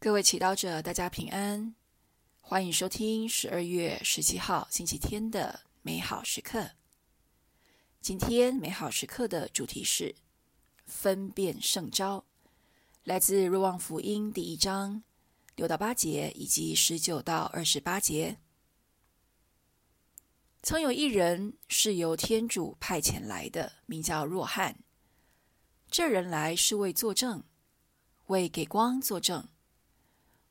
各位祈祷者，大家平安，欢迎收听十二月十七号星期天的美好时刻。今天美好时刻的主题是分辨圣召，来自若望福音第一章六到八节以及十九到二十八节。曾有一人是由天主派遣来的，名叫若翰。这人来是为作证，为给光作证。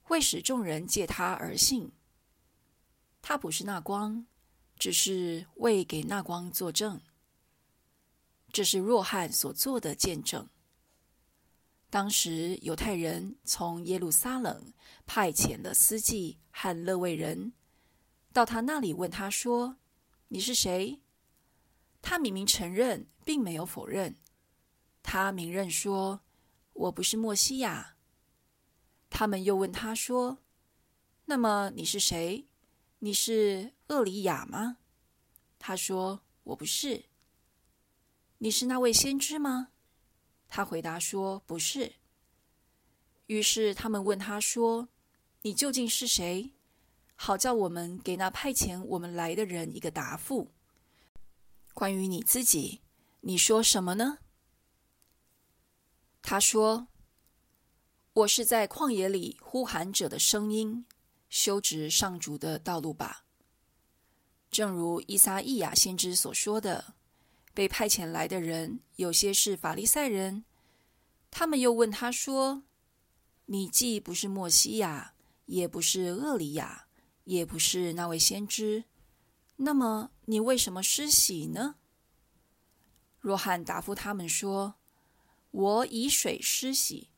为使众人借他而信，他不是那光，只是为给那光作证。这是若翰所做的见证。当时犹太人从耶路撒冷派遣了司祭和勒未人到他那里，问他说：“你是谁？”他明明承认，并没有否认。他明认说：“我不是默西亚。”他们又问他说：“那么你是谁？你是厄里亚吗？”他说：“我不是。”“你是那位先知吗？”他回答说：“不是。”于是他们问他说：“你究竟是谁？好叫我们给那派遣我们来的人一个答复。关于你自己，你说什么呢？”他说。我是在旷野里呼喊者的声音，修直上主的道路吧。正如伊撒意雅先知所说的，被派遣来的人有些是法利赛人，他们又问他说：“你既不是默西亚，也不是厄里亚，也不是那位先知，那么你为什么施洗呢？”若翰答复他们说：“我以水施洗。”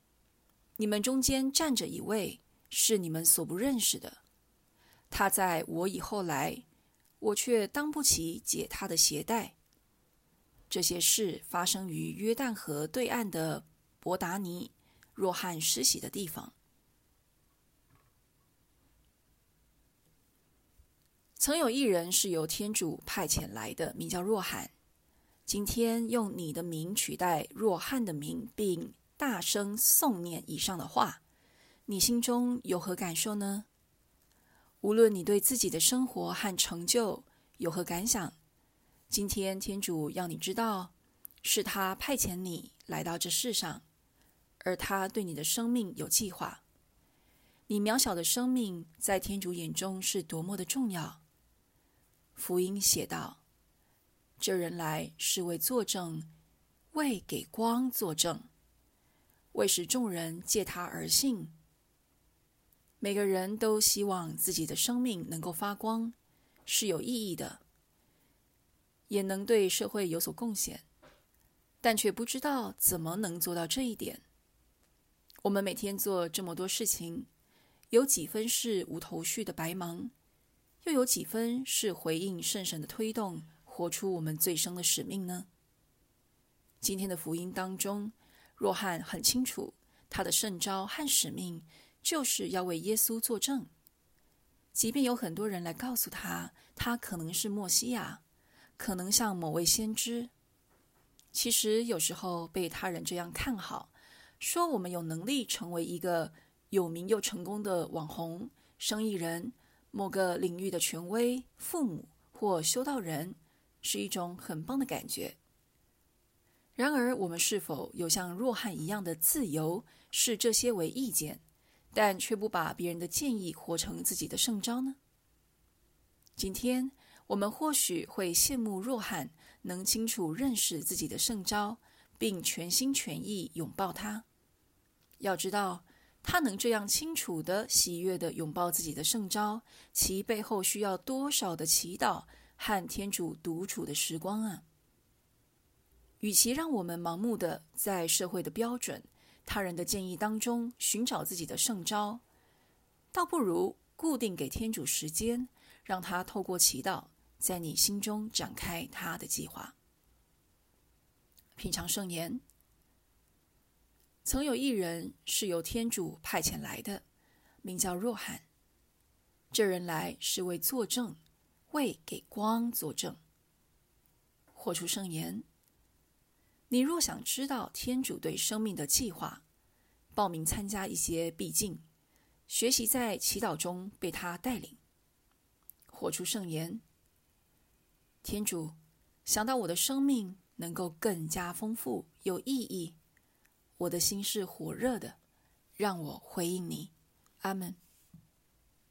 你们中间站着一位，是你们所不认识的。他在我以后来，我却当不起解他的鞋带。这些事发生于约旦河对岸的伯达尼，若翰施洗的地方。曾有一人是由天主派遣来的，名叫若翰。今天用你的名取代若翰的名，并大声诵念以上的话，你心中有何感受呢？无论你对自己的生活和成就有何感想，今天天主要你知道，是他派遣你来到这世上，而他对你的生命有计划。你渺小的生命在天主眼中是多么的重要。福音写道：“这人来是为作证，为给光作证。”为使众人借他而信，每个人都希望自己的生命能够发光，是有意义的，也能对社会有所贡献，但却不知道怎么能做到这一点。我们每天做这么多事情，有几分是无头绪的白忙，又有几分是回应圣神的推动，活出我们最深的使命呢？今天的福音当中。若翰很清楚，他的圣召和使命就是要为耶稣作证。即便有很多人来告诉他，他可能是默西亚，可能像某位先知。其实有时候被他人这样看好，说我们有能力成为一个有名又成功的网红、生意人、某个领域的权威、父母或修道人，是一种很棒的感觉。然而，我们是否有像若翰一样的自由，视这些为意见，但却不把别人的建议活成自己的圣招呢？今天，我们或许会羡慕若翰能清楚认识自己的圣招，并全心全意拥抱它。要知道，他能这样清楚地、喜悦地拥抱自己的圣招，其背后需要多少的祈祷和天主独处的时光啊！与其让我们盲目的在社会的标准、他人的建议当中寻找自己的圣招，倒不如固定给天主时间，让他透过祈祷，在你心中展开他的计划。品尝圣言。曾有一人是由天主派遣来的，名叫若翰。这人来是为作证，为给光作证。活出圣言。你若想知道天主对生命的计划，报名参加一些避静，学习在祈祷中被他带领，活出圣言。天主，想到我的生命能够更加丰富有意义，我的心是火热的，让我回应你。阿门。